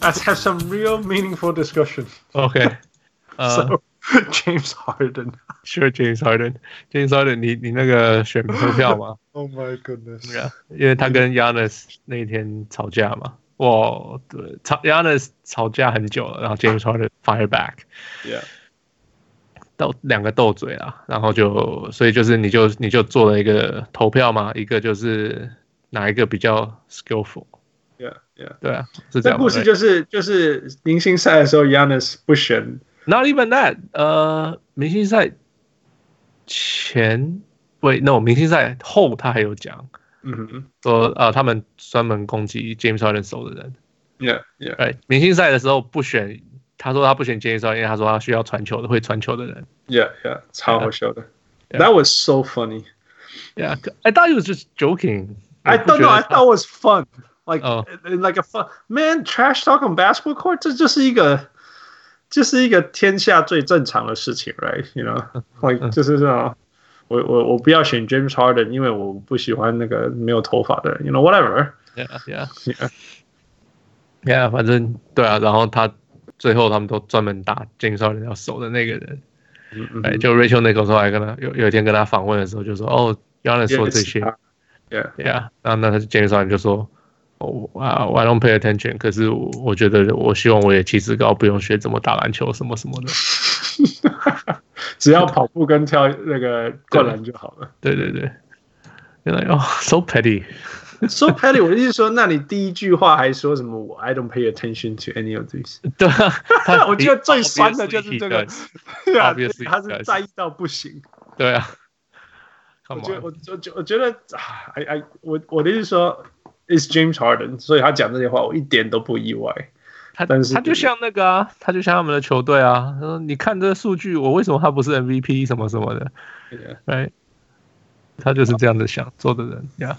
Let's have some real meaningful discussion. OK，呃、So James Harden. Sure, James Harden，James Harden，你你那个选投票吗 Oh my goodness. 对啊，因为他跟 Giannis 那天吵架嘛，哇，对，吵 Giannis 吵架很久了，然后 James Harden fire back， Yeah. 斗两个斗嘴啊，然后就所以就是你就你就做了一个投票嘛，一个就是哪一个比较 skillful， Yeah. 对啊，是这样。这故事就是就是明星赛的时候，Yanis 不选 Not even that，呃，明星赛前，喂，no，明星赛后他还有讲，嗯哼说呃他们专门攻击 James Harden 手的人，，Yeah. Yeah. 哎，明星赛的时候不选，他说他不选 James Harden，因为他说他需要传球的会传球的人 Yeah. Yeah. 超好笑的。Yeah. That was so funny.，Yeah，I thought he was just joking。I don't know. I thought it was fun. Like, Oh. like a fun man. Trash talk on basketball court. 这就是一个，就是一个天下最正常的事情，right? You know, like 就是这种。我我我不要选 James Harden，因为我不喜欢那个没有头发的人。You know, whatever. Yeah，Yeah，Yeah， Yeah. 反正对啊，然后他最后他们都专门打 James Harden 要守的那个人。嗯嗯哎，就 Rachel Nichols 后来跟他有有一天跟他访问的时候就说，哦，Giannis 说这些 Yeah. ，Yeah，然后那他 James Harden 就说， 哦啊，I don't pay attention，可是我我觉得我希望我也气质高，不用学怎么打篮球什么什么的。只要跑步跟跳那个灌篮就好了。对对 对，原来哦，so petty。So petty，我的意思说，那你第一句话还说什么我？I don't pay attention to any of these。对啊，他我觉得最酸的就是这个对啊他是在意到不行。对啊。我觉得我我觉我觉得啊，I I 我我的意思说，is James Harden，所以他讲这些话我一点都不意外。他但是他就像那个啊，他就像他们的球队啊，他说你看这个数据，我为什么他不是 MVP 什么什么的 Yeah.，right？他就是这样子想做的人呀。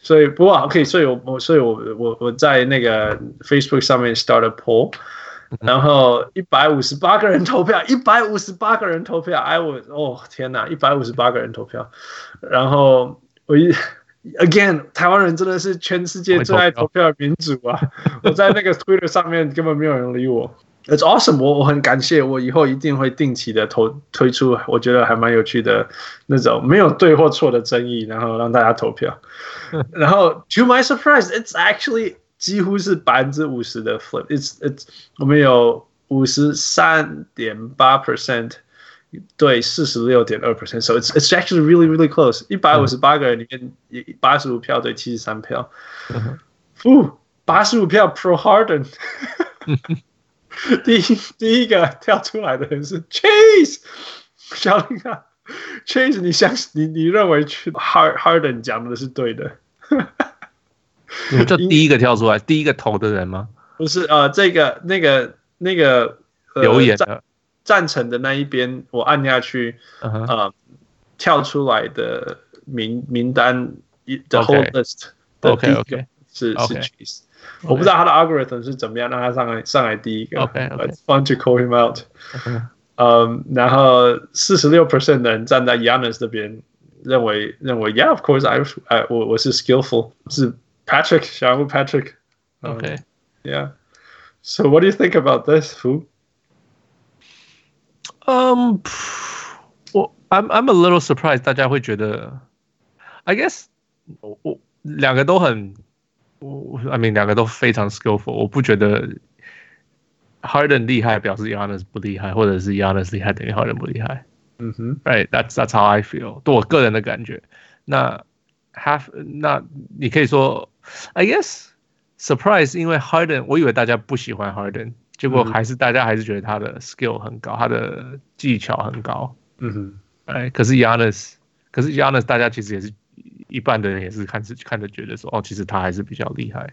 所以不过 OK，所以我我所以我我我在那个 Facebook 上面 start a poll，然后一百五十八个人投票，一百五十八个人投票，I was 哦天哪，一百五十八个人投票，然后我一 again 台湾人真的是全世界最爱投票的民主啊！我在那个 Twitter 上面根本没有人理我。It's awesome，我我很感谢，我以后一定会定期的投推出，我觉得还蛮有趣的那种没有对或错的争议，然后让大家投票。然后 to my surprise, it's actually 几乎是百分之五十的 flip。It's it's 我们有五十三点八 percent 对四十六点二 percent，so it's it's actually really really close。一百五十八个人里面，八十五票对七十三票。负八十五票 pro Harden。第一第一个跳出来的人是 Chase，小林啊，Chase，你相信你你认为 Hard Harden 讲的是对的？你就第一个跳出来，第一个投的人吗？不是，呃，这个那个那个、呃、留言的赞成的那一边，我按下去，呃、uh huh. 跳出来的名名单，the whole list 的第一个 OK OK 是 OK 是 Chase。我不知道他的 algorithm 是怎么样让他上来上来第一个。 OK OK。 It's fun to call him out。 OK 嗯，然后四十六 percent 的人站在 Giannis 这边，认为认为 Yeah，of course，I I 我我是 skillful，是 Patrick 小人物 Patrick。 OK。 Yeah. So what do you think about this, Fu? 嗯，我 I'm I'm a little surprised，大家会觉得，I guess 我我两个都很，我 I mean 两个都非常 skillful，我不觉得 Harden 厉害表示 Giannis 不厉害，或者是 Giannis 厉害等于 Harden 不厉害。嗯哼， Right，that's that's how I feel，对我个人的感觉。那 half 那你可以说，I guess surprise，因为 Harden，我以为大家不喜欢 Harden， 结果还是大家还是觉得他的 skill 很高，他的技巧很高。嗯哼，哎，可是 Giannis，可是 Giannis，大家其实也是一半的人也是看是看着觉得说，哦，其实他还是比较厉害。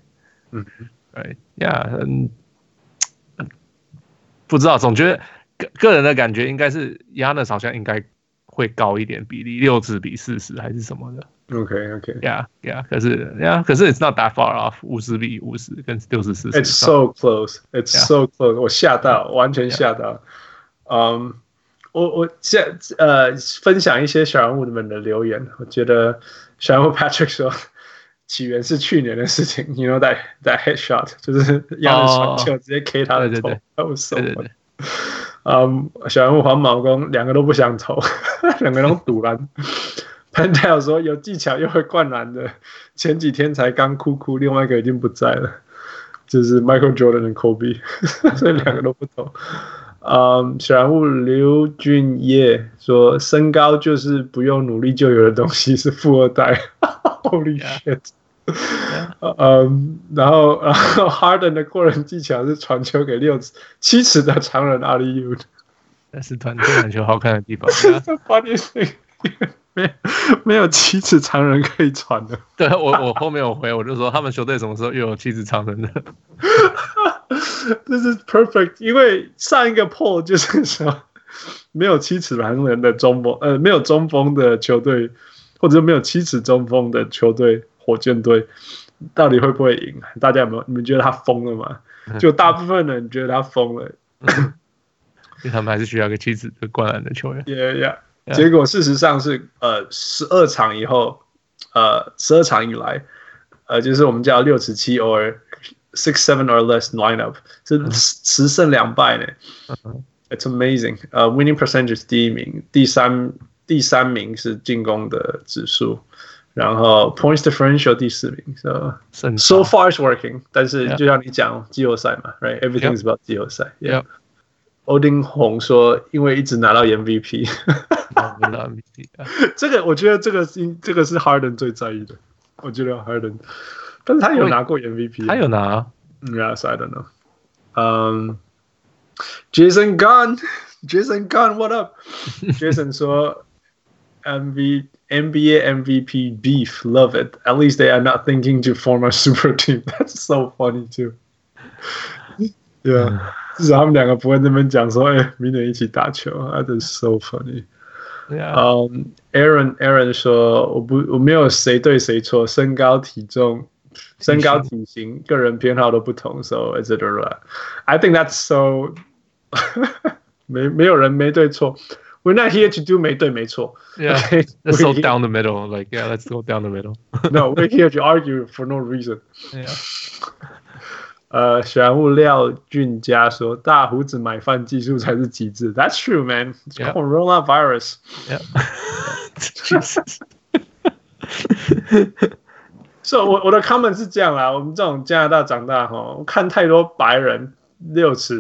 嗯哼，哎呀，嗯，不知道，总觉得个个人的感觉应该是 Giannis 好像应该会高一点比例，六十比四十还是什么的。OK OK。Yeah Yeah，可是 Yeah，可是 It's not that far off，五十比五十跟六十四十。It's so close. It's so close. 我吓到，完全吓到。嗯，我我现呃分享一些小人物们的留言，我觉得小人物 Patrick 说，起源是去年的事情，you know that that headshot 就是杨的传球直接 K 他的头，他不收。嗯，小人物黄毛公两个都不想投，两个都赌篮。Pentel 说有技巧又会灌篮的，前几天才刚哭哭，另外一个已经不在了，就是 Michael Jordan 和 Kobe，所以两个都不投。嗯，小人物刘俊业说身高就是不用努力就有的东西，是富二代。Holy shit！嗯，然后然后 Harden 的过人技巧是传球给六尺七尺的长人 Alley-oop，那是团队篮球好看的地方。发电机没有没有七尺长人可以传的。对我我后面有回，我就说他们球队什么时候又有七尺长人的？这是 perfect，因为上一个 poll 就是说没有七尺长人的中锋，呃，没有中锋的球队。或者没有七尺中锋的球队，火箭队到底会不会赢？大家有没有？你们觉得他疯了吗？就大部分人觉得他疯了，因为他们还是需要个妻子的灌篮的球员。Yeah, yeah. yeah. 结果事实上是，呃，十二场以后，呃，十二场以来，呃，就是我们叫六十七 or six seven or less lineup 是十胜两败呢。It's amazing. 呃，winning percentage 第一名，第三。第三名是进攻的指数，然后 points differential 第四名，so so far is working。但是就像你讲季后赛嘛，right？Everything is about 季后赛。Yeah。欧丁红说，因为一直拿到 MVP，拿到 MVP。这个我觉得这个是这个是 Harden 最在意的。我觉得 Harden，但是他有拿过 MVP，他有拿。Yes, I don't know。嗯，Jason Gunn，Jason Gunn，What up？Jason 说。 MV NBA MVP beef, love it. At least they are not thinking to form a super team. That's so funny too. Yeah，至少他们两个不会那边讲说，哎、欸，明年一起打球。That is so funny. Yeah. Um, Aaron Aaron 说，我不我没有谁对谁错，身高体重、身高体型、个人偏好都不同，so etc. I think that's so 没没有人没对错。 We're not here to do 没对没错。Yeah, okay? let's go down the middle. Like, yeah, let's go down the middle. no, we're here to argue for no reason. Yeah. 呃，选物廖俊佳说：“大胡子买饭技术才是极致。” That's true, man. It's yeah. coronavirus. Yeah. So 我我的 comment 是这样啦，我们这种加拿大长大哈，看太多白人 六尺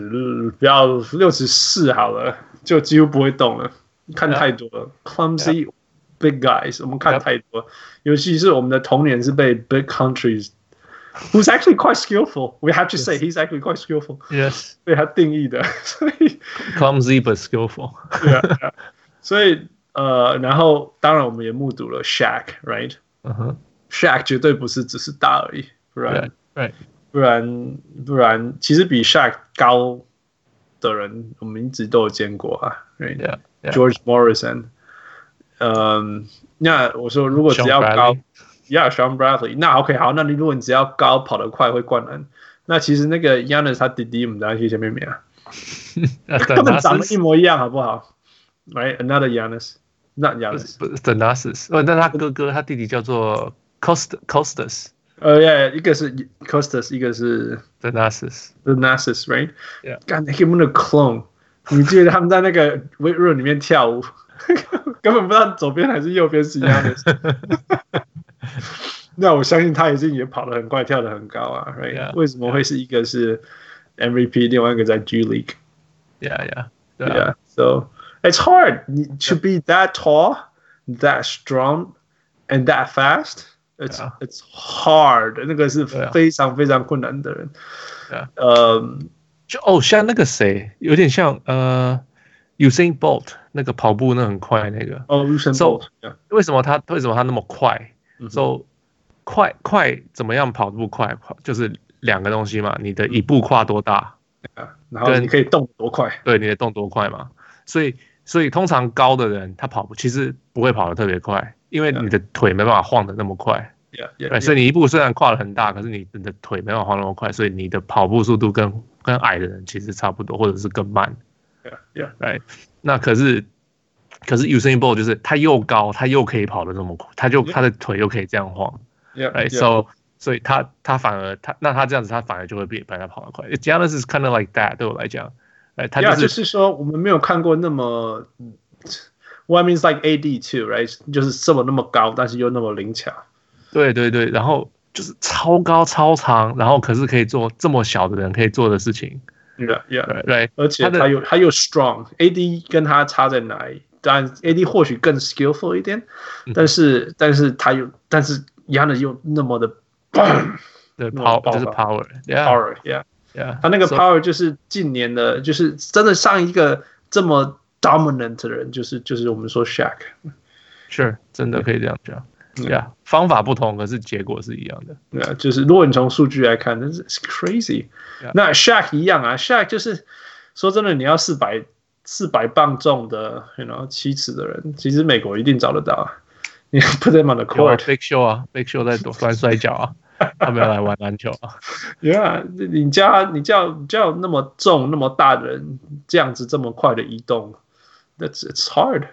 不要六尺四好了。就几乎不会动了，看太多了。Clumsy big guys，我们看太多了，尤其是我们的童年是被 big countries，who's actually quite skillful。We have to say he's actually quite skillful。Yes，被他定义的，所以 clumsy but skillful。对啊，所以呃，然后当然我们也目睹了 Shaq，right？嗯哼，Shaq 绝对不是只是大而已，不然，对，不然不然，其实比 Shaq 高。的人，我们一直都有见过啊，Right？George Morrison，嗯，那我说如果只要高，Yeah，Shawn Bradley，那 OK 好，那你如果你只要高，跑得快，会灌篮，那其实那个 Giannis 他弟弟，我们等下去前面没啊，根本长得一模一样，好不好？Right？Another Giannis，Not Giannis，哦，那他哥哥，他弟弟叫做 Cost Costas。呃，yeah，一个是 Costas，一个是 Thanasis，Thanasis，right？Yeah，干，他们的 clone，你记得他们在那个 weight room 里面跳舞，根本不知道左边还是右边是一样的。那我相信他已经也跑得很快，跳得很高啊，right？、Yeah, 为什么会是一个是 MVP，另外一个在 G League？Yeah，yeah，yeah。So it's hard to be that tall, that strong, and that fast. It's it's hard，那个是非常非常困难的人。呃，就哦，像那个谁，有点像呃，Usain Bolt 那个跑步那很快那个。哦，Usain Bolt。为什么他为什么他那么快？So 快快怎么样跑步快？就是两个东西嘛，你的一步跨多大，然后你可以动多快？对，你的动多快嘛。所以所以通常高的人他跑步其实不会跑得特别快。因为你的腿没办法晃得那么快，yeah, yeah, yeah. 所以你一步虽然跨得很大，可是你你的腿没办法晃那么快，所以你的跑步速度跟跟矮的人其实差不多，或者是更慢。那可是可是 Usain Bolt 就是他又高，他又可以跑的那么快，他就他的腿又可以这样晃，，right？So，所以他他反而他那他这样子他反而就会比比他跑得快。Giannis is kind of like that 对我来讲，哎，他就是就是说我们没有看过那么，What means like AD too，right？就是这么那么高，但是又那么灵巧。对对对，然后就是超高超长，然后可是可以做这么小的人可以做的事情。Yeah, yeah, right. 而且他又他又 strong。AD 跟他差在哪里？当然 AD 或许更 skillful 一点，但是但是他又但是 Giannis 又那么的，对 power 就是 power，yeah，power，yeah，yeah。他那个 power 就是近年的，就是真的上一个这么 dominant 的人，就是就是我们说 Shaq。是，真的可以这样讲。Yeah，方法不同，可是结果是一样的。对啊，就是如果你从数据来看，那是 crazy。那 Shaq 一样啊，Shaq 就是说真的，你要四百四百磅重的，you know 七尺的人，其实美国一定找得到。你 put them on the court，Big Show 啊，Big Show 在玩摔跤啊，他们要来玩篮球啊。Yeah，你叫你叫叫那么重那么大的人，这样子这么快的移动，That's it's hard。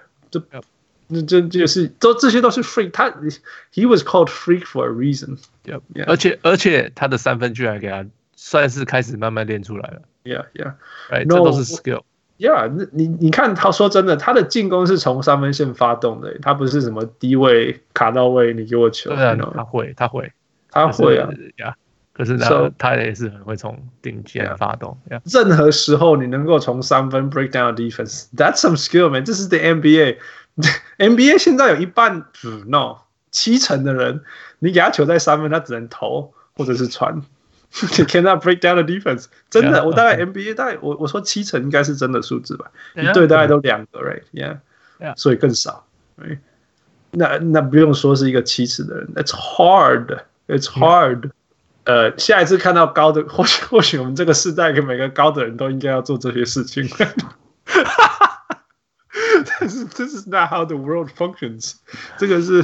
那这就是都这些都是 freak，他 he was called freak for a reason。Yeah, yeah. 而且而且他的三分居然给他算是开始慢慢练出来了。Yeah, yeah，哎，这都是 skill。Yeah，那你你看他说真的，他的进攻是从三分线发动的，他不是什么低位卡到位，你给我球。对啊，他会，他会，他会啊。Yeah，可是呢，他也是很会从顶尖发动。Yeah，任何时候你能够从三分 break down defense，that's some skill man。这是 the NBA。NBA 现在有一半，嗯，no，七成的人，你给他球在三分，他只能投或者是传。你 cannot break down the defense，真的，yeah, 我大概 NBA 大概我我说七成应该是真的数字吧，yeah, 一队大概都两个，right？Yeah，yeah，所以更少，right？那那不用说是一个七尺的人，It's hard，It's hard。呃，下一次看到高的，或许或许我们这个世代跟每个高的人都应该要做这些事情。但是这是 not how the world functions。这个是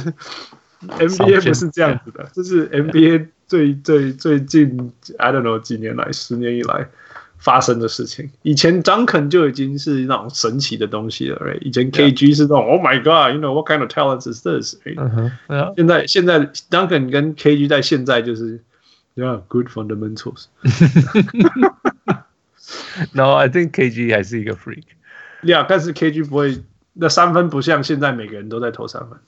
NBA 不是这样子的，这是 NBA 最最最近 I don't know 几年来十年以来发生的事情。以前 Duncan 就已经是那种神奇的东西了，right？以前 KG 是那种 Oh my God，you know what kind of talent is this？Right？现在现在 Duncan 跟 KG 在现在就是 Yeah good fundamentals。 No, I think KG 还是一个 freak。Yeah，但是 KG 不会。那三分不像现在每个人都在投三分，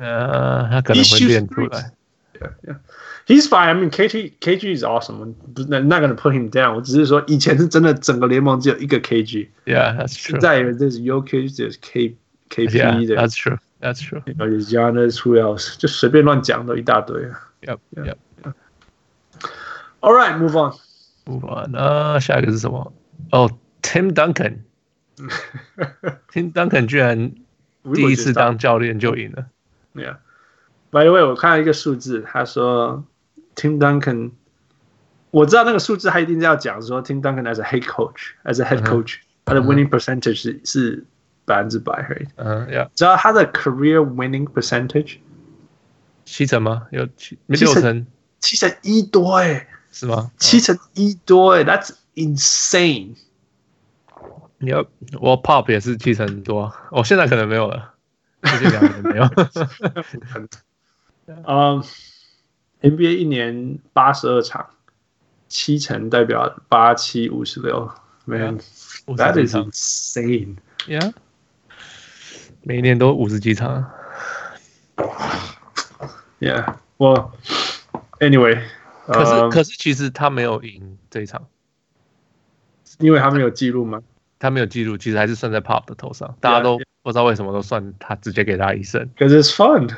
呃，他可能会练出来。Yeah, yeah. He's fine. I mean, KG KG is awesome. 不是，not gonna put him down. 我只是说，以前是真的，整个联盟只有一个 KG. Yeah, that's true. 现在有这是 Jokic，这是 K KP 的。That's true. That's true. 有 Giannis, who else？就随便乱讲的一大堆。Yep, yep. All right, move on. Move on. 啊，下一个是什么？哦，Tim Duncan。 Tim Duncan 居然第一次当教练就赢了。Yeah，by the way，我看到一个数字，他说 Tim Duncan，我知道那个数字他一定是要讲说 Tim Duncan as a head coach，as a head coach，他的 winning percentage 是是百分之百，right？嗯，Yeah，知道他的 career winning percentage 七成吗？有七六成？七成一多哎， 是吗？七成一多哎，That's insane。你要我 Pop 也是七成多，我现在可能没有了，最近两年没有。嗯，NBA 一年八十二场，七成代表八七五十六，Man，that is insane。Yeah，每一年都五十几场。Yeah，我 Anyway，可是可是其实他没有赢这一场，因为他没有记录吗？他没有记录，其实还是算在 Pop 的头上。大家都不知道为什么都算他直接给他一胜。可是 it's fun，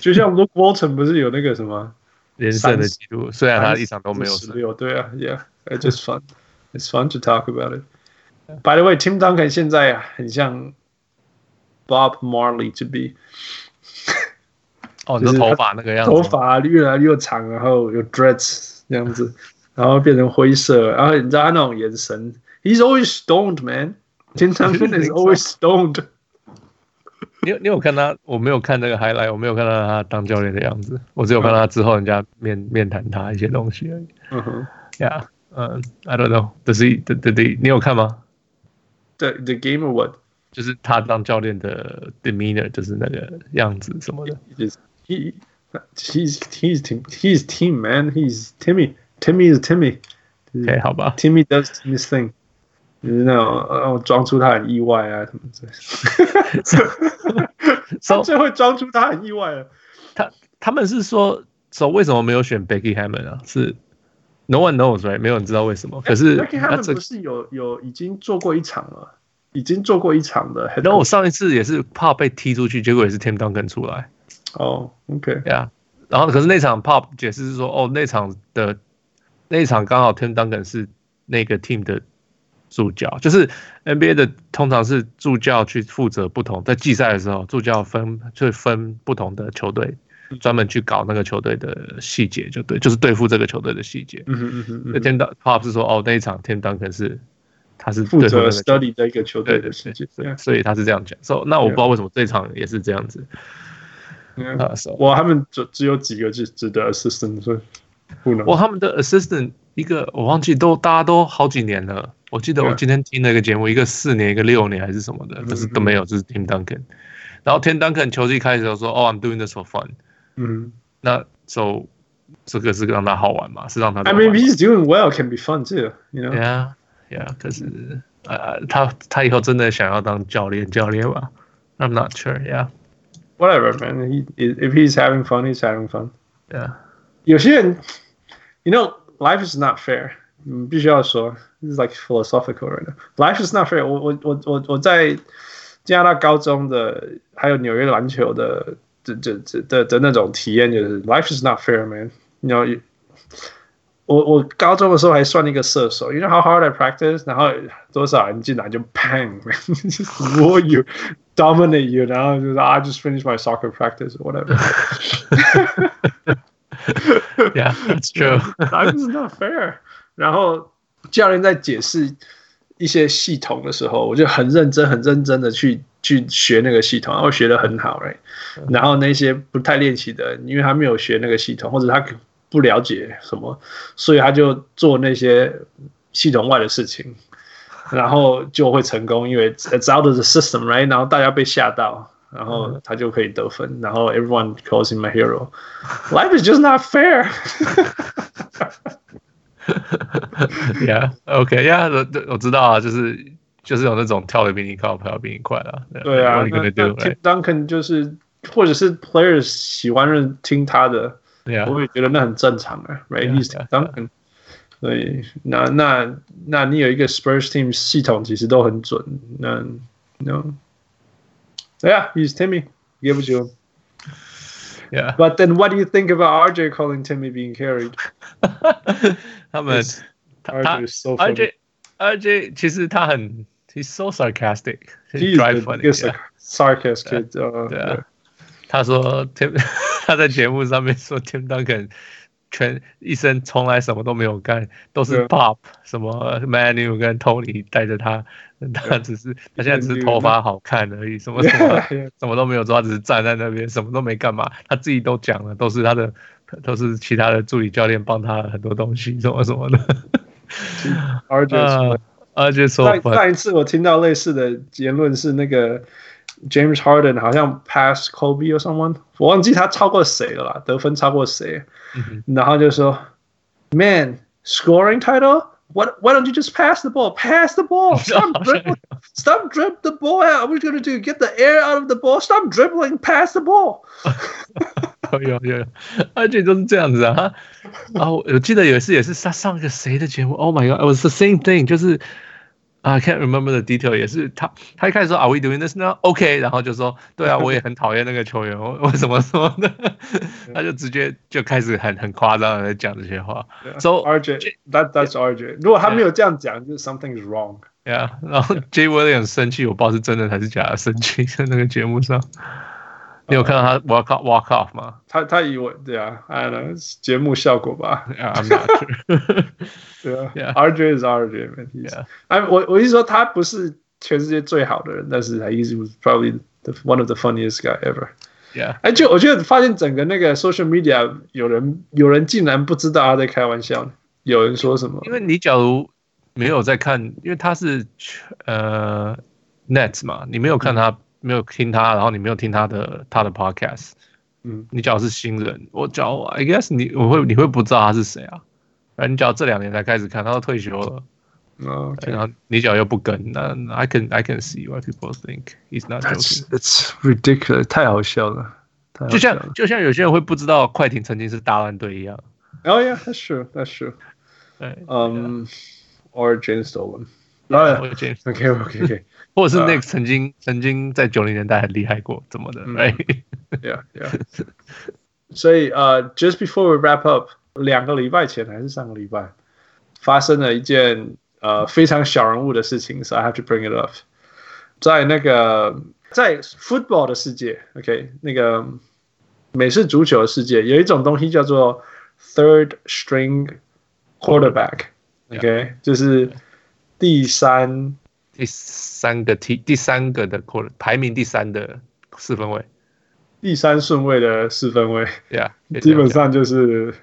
就像 Luke Walton 不是有那个什么连胜的记录，虽然他一场都没有胜。对啊，Yeah，it's just fun. It's fun to talk about it. By the way, Tim Duncan 现在啊，很像 Bob Marley to be。哦，你的头发那个样子，头发越来越长，然后有 dreads 这样子，然后变成灰色，然后你知道他那种眼神。He's always stoned, man. Tim Duncan is always stoned. 你有你有看他？我没有看那个 highlight，我没有看到他当教练的样子。我只有看到他之后人家面面谈他一些东西而已。嗯哼，Yeah，嗯，I don't know。这是对对对，你有看吗？The the game or what？就是他当教练的 demeanor，就是那个样子什么的。He He's he's team he's team man. He's Timmy. Timmy is Timmy. OK，好吧。Timmy does Timmy's thing，就是那种哦，装出他很意外啊什么之类的。他最会装出他很意外了。他他们是说说为什么没有选 Becky Hammon 啊？是 No one knows right？没有人知道为什么。可是 Becky Hammon 不是有有已经做过一场了，已经做过一场的。然后我上一次也是怕被踢出去，结果也是 Tim Duncan 出来。哦，OK，呀。然后可是那场 Pop 解释是说，哦，那场的。那一场刚好 Tim Duncan 是那个 team 的助教，就是 NBA 的通常是助教去负责不同，在季赛的时候，助教分就分不同的球队，专门去搞那个球队的细节，就对，就是对付这个球队的细节。嗯嗯嗯嗯。那 Tim Pop 是说，哦，那一场 Tim Duncan 是他是负责 study 的一个球队的细节，对，所以他是这样讲。所以那我不知道为什么这一场也是这样子。啊，我他们只只有几个是值得 assistant，所以不能。哇，他们的 assistant 一个我忘记都大家都好几年了。我记得我今天听了一个节目，一个四年，一个六年还是什么的，可是都没有，就是 Tim Duncan。然后 Tim Duncan 球季开始的时候说：“哦，I'm doing this for fun。”嗯，那 so 这个是让他好玩嘛？是让他。I mean, he's doing well, can be fun too, you know? Yeah, yeah. 可是呃，他他以后真的想要当教练教练吧？I'm not sure. Yeah. Whatever, man. He if he's having fun, he's having fun. Yeah. 有些人。You know, life is not fair。嗯，必须要说，This is like philosophical right now. Life is not fair 我。我我我我我在加拿大高中的，还有纽约篮球的，这这这的的那种体验，就是 Life is not fair, man。你知道， 我我高中的时候还算一个射手，You know how hard I practice？然后多少人进来就 bang，war you dominate you，然后就是 I just finished my soccer practice whatever。Yeah, that's true. That is not fair. 然后教练在解释一些系统的时候，我就很认真、很认真的去去学那个系统，然后学得很好，right? 然后那些不太练习的，因为他没有学那个系统，或者他不了解什么，所以他就做那些系统外的事情，然后就会成功，因为 it's out of the system, right? 然后大家被吓到。然后他就可以得分，然后 everyone calls him a hero. Life is just not fair. Yeah, OK, Yeah，我我知道啊，就是就是有那种跳的比你高，跑的比你快啊。对啊，那 Tim Duncan 就是，或者是 players 喜欢听他的，我会觉得那很正常啊。Right, he's Duncan. 所以那那那你有一个 Spurs team 系统其实都很准，那 no。Yeah, he's Timmy. Give it to him. Yeah. But then what do you think about RJ calling Timmy being carried? 他们 RJ is so funny. RJ RJ 其实他很 he's so sarcastic. He's dry funny. He's a sarcastic kid. 对啊。 他说 Tim 他在节目上面说 Tim Duncan 全一生从来什么都没有干，都是 Pop 什么 Manu 跟 Tony 带着他。他只是他现在只是头发好看而已，什么什么 什么都没有做，他只是站在那边，什么都没干嘛。他自己都讲了，都是他的，都是其他的助理教练帮他很多东西，什么什么的。而且而且说，上一次我听到类似的言论是那个 James Harden 好像 pass Kobe or someone，我忘记他超过谁了啦，得分超过谁，然后就说 Man scoring title。What? Why don't you just pass the ball? Pass the ball. Stop dribbling. Stop dribbling the ball out. What are you gonna do? Get the air out of the ball. Stop dribbling. Pass the ball. 有有有，而且都是这样子啊。然后我记得有一次也是他上个谁的节目？Oh my god! It was the same thing. 就是。 I can't remember the detail，也是他，他一开始说 Are we doing this now？OK，然后就说对啊，我也很讨厌那个球员，为什么说呢？他就直接就开始很很夸张的在讲这些话。So RJ，that that's RJ。如果他没有这样讲，就 something is wrong。Yeah，然后 Jay Williams 生气，我不知道是真的还是假的生气，在那个节目上。 你有看到他 walk off walk off 吗？他他以为对啊，I don't know，节目效果吧。Yeah, I'm not sure. 对啊，RJ is RJ，man。哎，我我意思说他不是全世界最好的人，但是他 he was probably the one of the funniest guy ever。Yeah。哎，就我觉得发现整个那个 social media 有人有人竟然不知道他在开玩笑，有人说什么？因为你假如没有在看，因为他是呃 Nets 嘛，你没有看他。没有听他，然后你没有听他的他的 podcast，嗯，你只要是新人，我假如 I guess 你我会你会不知道他是谁啊？哎，你只要这两年才开始看，他都退休了。哦，然后你脚又不跟，那 I can I can see why people think he's not joking. It's ridiculous，太好笑了。就像就像有些人会不知道快艇曾经是大乱队一样。Oh yeah, that's true, that's true. 对，嗯，or James Dolan。啊，James。OK OK OK。或者是 Nick 曾经曾经在九零年代很厉害过，怎么的？Right？Yeah Yeah。所以呃，just before we wrap up，两个礼拜前还是上个礼拜，发生了一件。呃，非常小人物的事情，so I have to bring it up。在那个在 football 的世界，OK，那个美式足球的世界，有一种东西叫做 third string quarterback，OK，、okay? 就是 第三第三个 T 第三个的 quarter 排名第三的四分位，第三顺位的四分位，Yeah，基本上就是。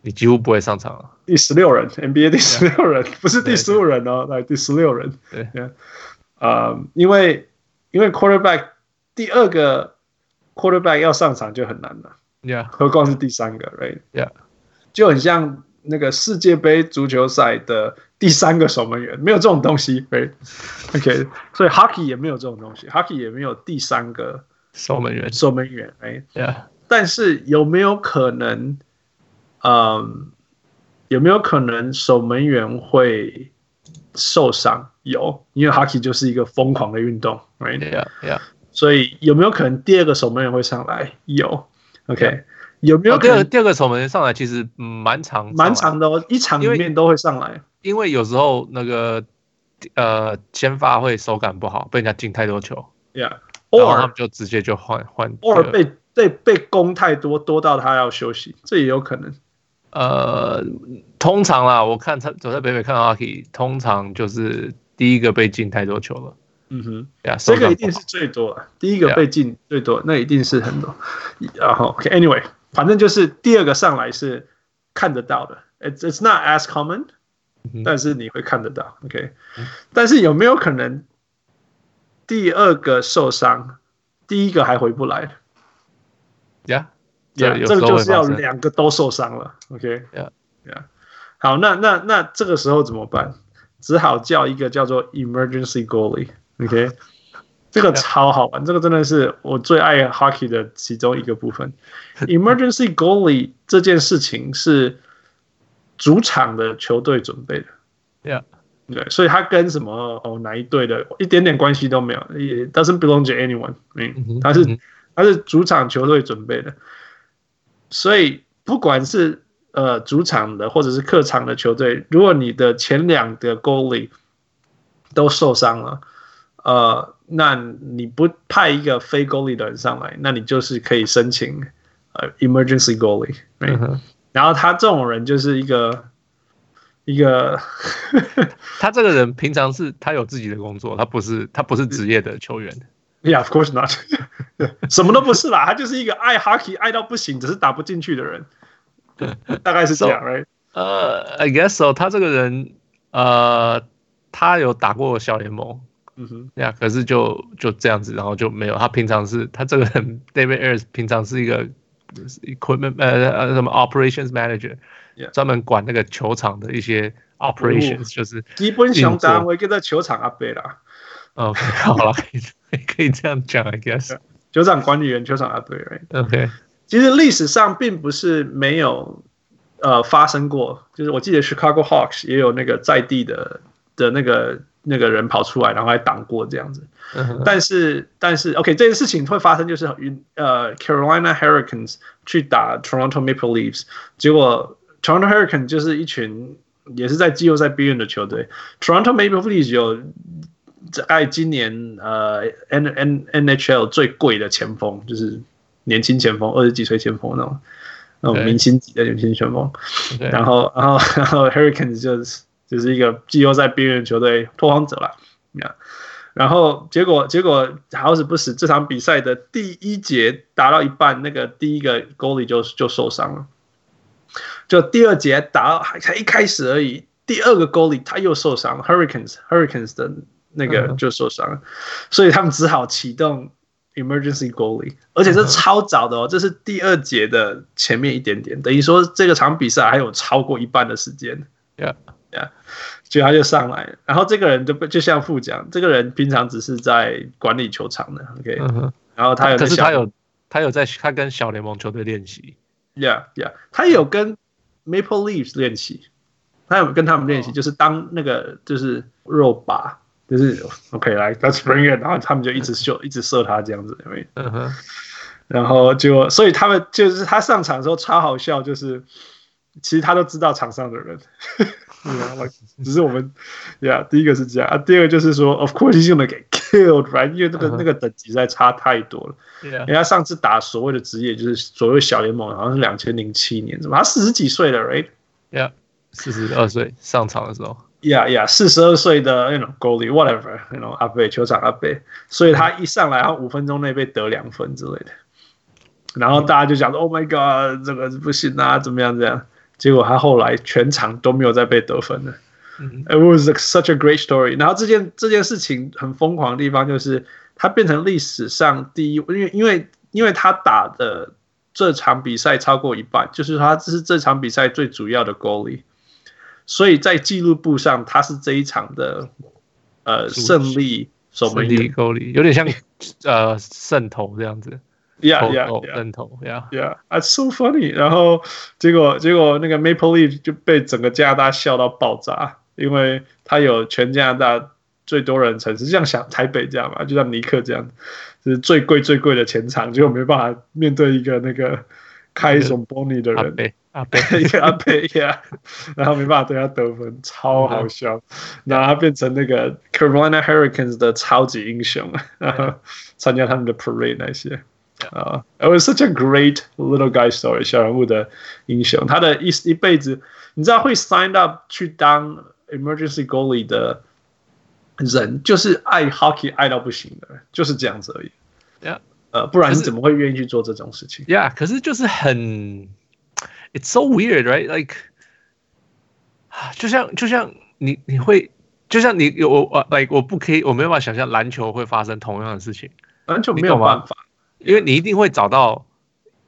你几乎不会上场了。第十六人，NBA 第十六人，不是第十五人哦，来第十六人。对，啊，因为因为 quarterback 第二个 quarterback 要上场就很难了，Yeah，何况是第三个，Right？Yeah，就很像那个世界杯足球赛的第三个守门员，没有这种东西，Right？OK，所以 hockey 也没有这种东西，hockey 也没有第三个守门员，守门员，Right？Yeah，但是有没有可能？嗯，有没有可能守门员会受伤？有，因为 hockey 就是一个疯狂的运动，right？Yeah，yeah。所以有没有可能第二个守门员会上来？有，OK。有没有可能、哦、第二个守门员上来？其实蛮长，蛮长的哦，一场里面都会上来。因为有时候那个呃，先发会手感不好，被人家进太多球，Yeah。然后他们就直接就换换，偶尔被被被攻太多，多到他要休息，这也有可能。呃，通常啦，我看他走在北美看 hockey，通常就是第一个被进太多球了。嗯哼，呀，这个一定是最多了，第一个被进最多，那一定是很多。然后，OK，Anyway，反正就是第二个上来是看得到的，It's it's not as common，但是你会看得到，OK。但是有没有可能第二个受伤，第一个还回不来？呀。Yeah, 这个就是要两个都受伤了，OK，Yeah，Yeah，、好，那那那这个时候怎么办？只好叫一个叫做 Emergency Goalie，OK，okay? 这个超好玩，这个真的是我最爱 Hockey 的其中一个部分。Emergency Goalie 这件事情是主场的球队准备的，Yeah，对，所以他跟什么哦哪一队的一点点关系都没有，也 doesn't belong to anyone，嗯，他是他是主场球队准备的。所以，不管是呃主场的或者是客场的球队，如果你的前两个 goalie 都受伤了，呃，那你不派一个非 goalie 的人上来，那你就是可以申请呃 emergency goalie，、right? 嗯、然后他这种人就是一个一个，他这个人平常是他有自己的工作，他不是他不是职业的球员。Yeah, of course not. 什么都不是啦，他就是一个爱 hockey 爱到不行，只是打不进去的人。大概是这样 right? 呃、uh,，I guess so。他这个人，呃，他有打过小联盟，嗯哼，呀，可是就就这样子，然后就没有。他平常是他这个人，David Ayres 平常是一个 equipment 呃呃什么 operations manager，专门管那个球场的一些 operations，、uh, 就是基本上单位跟在球场阿伯啦。OK，好了。可以这样讲，I guess。球场管理员、球场啊，对，right？OK。其实历史上并不是没有呃发生过，就是我记得 Chicago Hawks 也有那个在地的的那个那个人跑出来，然后还挡过这样子。但是但是 OK，这件事情会发生，就是呃 Carolina Hurricanes 去打 Toronto Maple Leafs，结果 Toronto Hurricanes 就是一群也是在季后赛边缘的球队，Toronto Maple Leafs 有。在今年呃，N N N H L 最贵的前锋就是年轻前锋，二十几岁前锋那种那种明星级的年轻前锋。然后然后然后 Hurricanes 就是就是一个季后赛边缘球队拓荒者了。然后结果结果好死不死，这场比赛的第一节打到一半，那个第一个 goalie 就就受伤了。就第二节打到还才一开始而已，第二个 goalie 他又受伤了。Hurricanes Hurricanes 的。那个就受伤了，所以他们只好启动 emergency goalie，而且是超早的哦，这是第二节的前面一点点，等于说这个场比赛还有超过一半的时间。Yeah, 就他就上来，然后这个人就就像副讲，这个人平常只是在管理球场的，OK，、嗯、然后他有，可是他有他有在他跟小联盟球队练习，Yeah Yeah，他有跟 Maple Leafs 练习，他有跟他们练习，就是当那个就是肉靶。就是 OK 来，Let's bring it，然后他们就一直秀，一直射他这样子，因为，然后就所以他们就是他上场的时候超好笑，就是其实他都知道场上的人，只是我们，Yeah，第一个是这样啊，第二个就是说，Of course he's gonna get killed，right？因为那个那个等级实在差太多了，人家上次打所谓的职业就是所谓小联盟，好像是两千零七年，怎么？他四十几岁了，right？Yeah，四十二岁上场的时候。呀呀，四十二岁的那种 goalie whatever，那种阿贝球场阿贝，所以他一上来，他五分钟内被得两分之类的，然后大家就讲说、嗯、，Oh my god，这个不行啊，怎么样这样？结果他后来全场都没有再被得分了。嗯、It was such a great story。然后这件这件事情很疯狂的地方就是，他变成历史上第一，因为因为因为他打的这场比赛超过一半，就是他这是这场比赛最主要的 goalie。所以在记录簿上，他是这一场的呃胜利守门员，有点像呃胜投这样子。Yeah, yeah, yeah.，Yeah, yeah. That's so funny. 然后结果结果那个 Maple Leaf 就被整个加拿大笑到爆炸，因为他有全加拿大最多人城市，像想台北这样嘛，就像尼克这样，就是最贵最贵的前场，结果没办法面对一个那个开什么 Bonnie 的人。阿贝，一个阿贝呀，然后没办法对他得分，超好笑。然后他变成那个 Carolina Hurricanes 的超级英雄，然后参加他们的 parade 那些。啊，It was such a great little guy story，小人物的英雄。他的一一辈子，你知道会 sign up 去当 emergency goalie 的人，就是爱 hockey 爱到不行的，就是这样子而已。Yeah，呃，不然你怎么会愿意去做这种事情？Yeah，可是就是很。It's so weird, right? Like，就像就像你你会就像你有我 like 我不可以我没有办法想象篮球会发生同样的事情，篮球没有办法，因为你一定会找到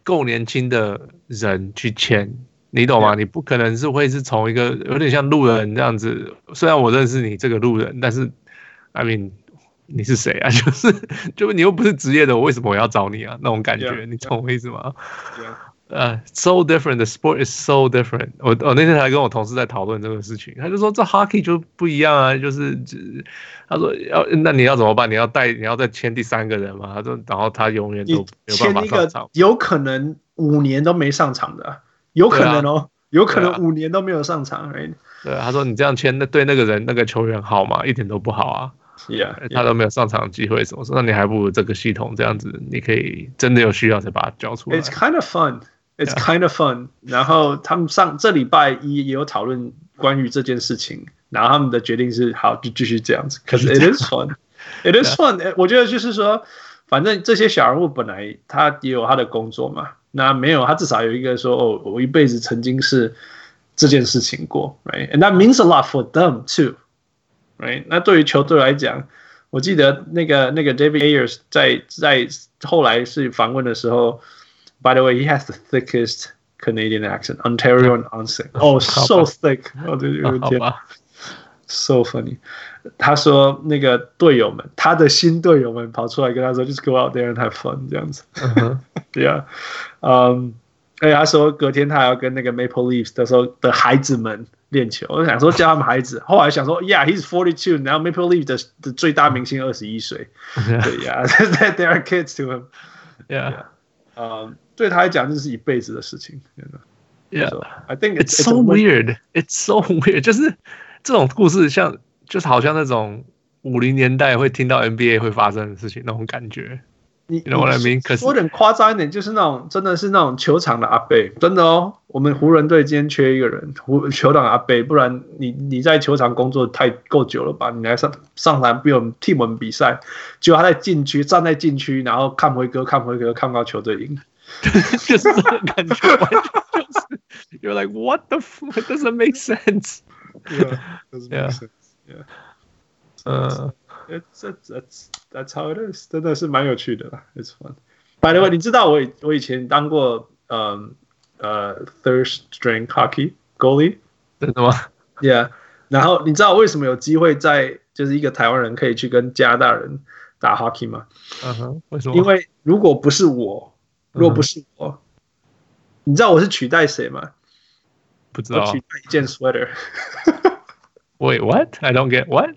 够年轻的人去签，你懂吗你不可能是会是从一个有点像路人这样子，虽然我认识你这个路人，但是 I mean 你是谁啊？就是就你又不是职业的，我为什么我要找你啊？那种感觉.你懂我意思吗.呃、uh,，so different，the sport is so different 我。我我那天还跟我同事在讨论这个事情，他就说这 hockey 就不一样啊，就是，他说要那你要怎么办？你要带你要再签第三个人吗？他说，然后他永远都没有办法上场，有可能五年都没上场的，有可能哦，啊、有可能五年都没有上场。对，啊 right? 对，他说你这样签，那对那个人那个球员好吗？一点都不好啊。Yeah, yeah. 他都没有上场机会，什么说？那你还不如这个系统这样子，你可以真的有需要才把它交出来。It's kind of fun. It's kind of fun，然后他们上这礼拜一也有讨论关于这件事情，然后他们的决定是好就继续这样子。可是 it is fun，it is fun。我觉得就是说，反正这些小人物本来他也有他的工作嘛，那没有他至少有一个说哦，我一辈子曾经是这件事情过，right？And that means a lot for them too，right？那对于球队来讲，我记得那个那个 David Ayers 在在后来是访问的时候。By the way, he has the thickest Canadian accent, Ontario and accent. Oh, so thick! 我的天，so funny. 他说那个队友们，他的新队友们跑出来跟他说，just go out there and have fun 这样子。对啊，嗯，而且他说隔天他还要跟那个 Maple Leafs 的时候的孩子们练球。我想说教他们孩子，后来想说，Yeah, he's forty two. 然后 Maple Leafs 的的最大明星二十一岁。对呀，there are kids to him. 嗯。对他来讲，这是一辈子的事情。Yeah, I think it's, it's so weird. It's so weird. 就是这种故事像，像就是好像那种五零年代会听到 NBA 会发生的事情那种感觉。你 you know what I mean？可是说点夸张一点，就是那种真的是那种球场的阿贝，真的哦。我们湖人队今天缺一个人，湖球场阿贝，不然你你在球场工作太够久了吧？你来上上台比我们替我们比赛，就他在禁区站在禁区，然后看回哥看回哥，看不到球队赢。就是这种感觉，完全就是 You're like what the fuck doesn't make sense? Yeah, doesn't make sense. Yeah. 呃，It's it's That's how it is，真的是蛮有趣的啦。It's fun。By the way，你知道我以我以前当过嗯呃 third string hockey goalie，真的吗？Yeah。然后你知道为什么有机会在就是一个台湾人可以去跟加拿大人打 hockey 吗？嗯哼，为什么？因为如果不是我，如果不是我，uh huh. 你知道我是取代谁吗？不知道。我取代一件 sweater。 Wait, what? I don't get what?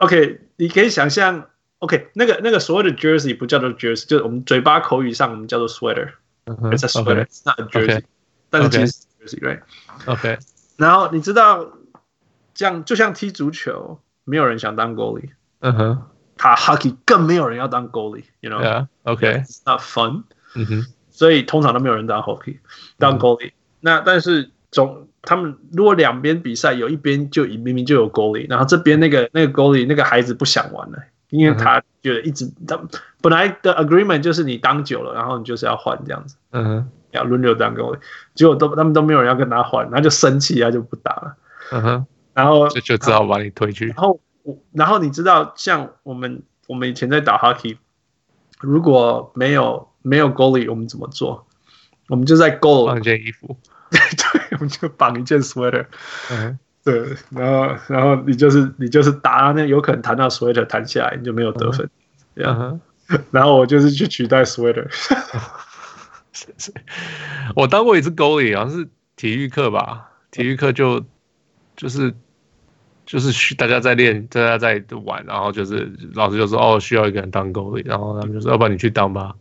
OK，你可以想象。 OK，那个那个所谓的 jersey 不叫做 jersey，就是我们嘴巴口语上我们叫做 sweater，it's a sweater，it's not a jersey，但是其实是 jersey，right？OK。然后你知道，这样就像踢足球，没有人想当 goalie，嗯哼。打 hockey 更没有人要当 goalie，you know？Yeah，OK，it's not fun。嗯哼。所以通常都没有人当 hockey，当 goalie。那但是总他们如果两边比赛有一边就明明就有 goalie，然后这边那个那个 goalie 那个孩子不想玩了。因为他觉得一直他本来的 agreement 就是你当久了，然后你就是要换这样子，嗯哼，要轮流当 goalie，结果都他们都没有人要跟他换，他就生气，他就不打了，嗯哼，然后就就只好把你推去。然后我然后你知道，像我们我们以前在打 hockey，如果没有没有 goalie，我们怎么做？我们就在 goal 绑一件衣服，对 对，我们就绑一件 sweater。对，然后，然后你就是你就是打那有可能弹到 sweater 弹下来，你就没有得分，这样。Uh huh. 然后我就是去取代 sweater。我当过一次 goalie，好像是体育课吧，体育课就就是就是大家在练，大家在玩，然后就是老师就说哦，需要一个人当 goalie，然后他们就说要不然你去当吧。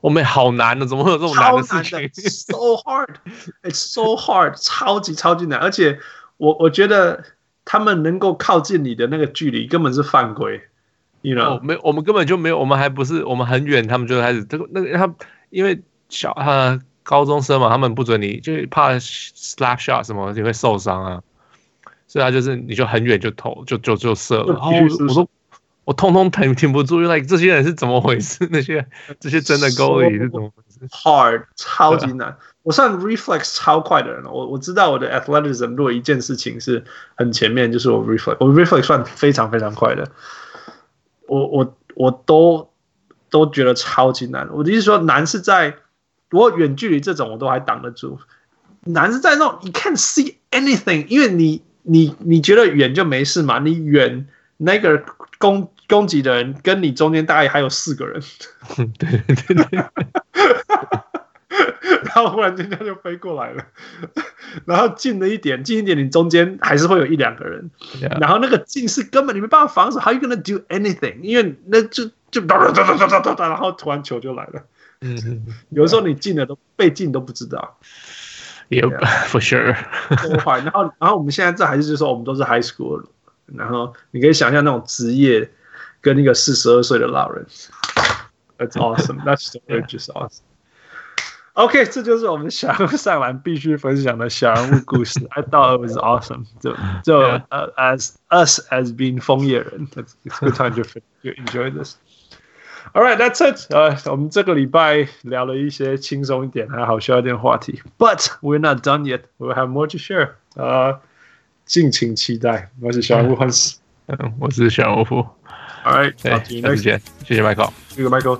我们好难的，怎么会有这种难的事情？So hard，it's so hard，超级超级难，而且。我我觉得他们能够靠近你的那个距离根本是犯规，you know？没，我们根本就没有，我们还不是，我们很远，他们就开始这个那个他，因为小呃高中生嘛，他们不准你，就怕 slap shot 什么就会受伤啊，所以他就是你就很远就投就就就射了，然后我说我通通挺挺不住，因为这些人是怎么回事？那些这些真的 goalie 是怎么回事？Hard，超级难。我算 reflex 超快的人了，我我知道我的 athleticism 如果一件事情是很前面，就是我 reflex，我 reflex 算非常非常快的，我我我都都觉得超级难。我的意思说难是在，如果远距离这种我都还挡得住，难是在那种 you can't see anything，因为你你你觉得远就没事嘛，你远那个攻攻击的人跟你中间大概还有四个人，对 对对。然后忽然间他就飞过来了，然后近了一点，近一点，你中间还是会有一两个人。然后那个近是根本你没办法防守，How you gonna do anything？因为那就就哒哒哒哒哒哒，然后突然球就来了。嗯嗯，有的时候你进了都被进都不知道。Yeah，for sure。然后然后我们现在这还是就是说我们都是 high school，然后你可以想象那种职业跟那个四十二岁的老人。That's awesome. That's just awesome. OK，这就是我们小人物上篮必须分享的小人物故事。I thought it was awesome. 就就呃，as us as being 枫叶人，it's it's good time to to enjoy this. All right, that's it. 呃，我们这个礼拜聊了一些轻松一点还好笑一点话题，But we're not done yet. We'll have more to share. 呃，敬请期待。我是小人物 Hans，嗯，我是小人物。All right，下次见。谢谢 Michael，谢谢 Michael。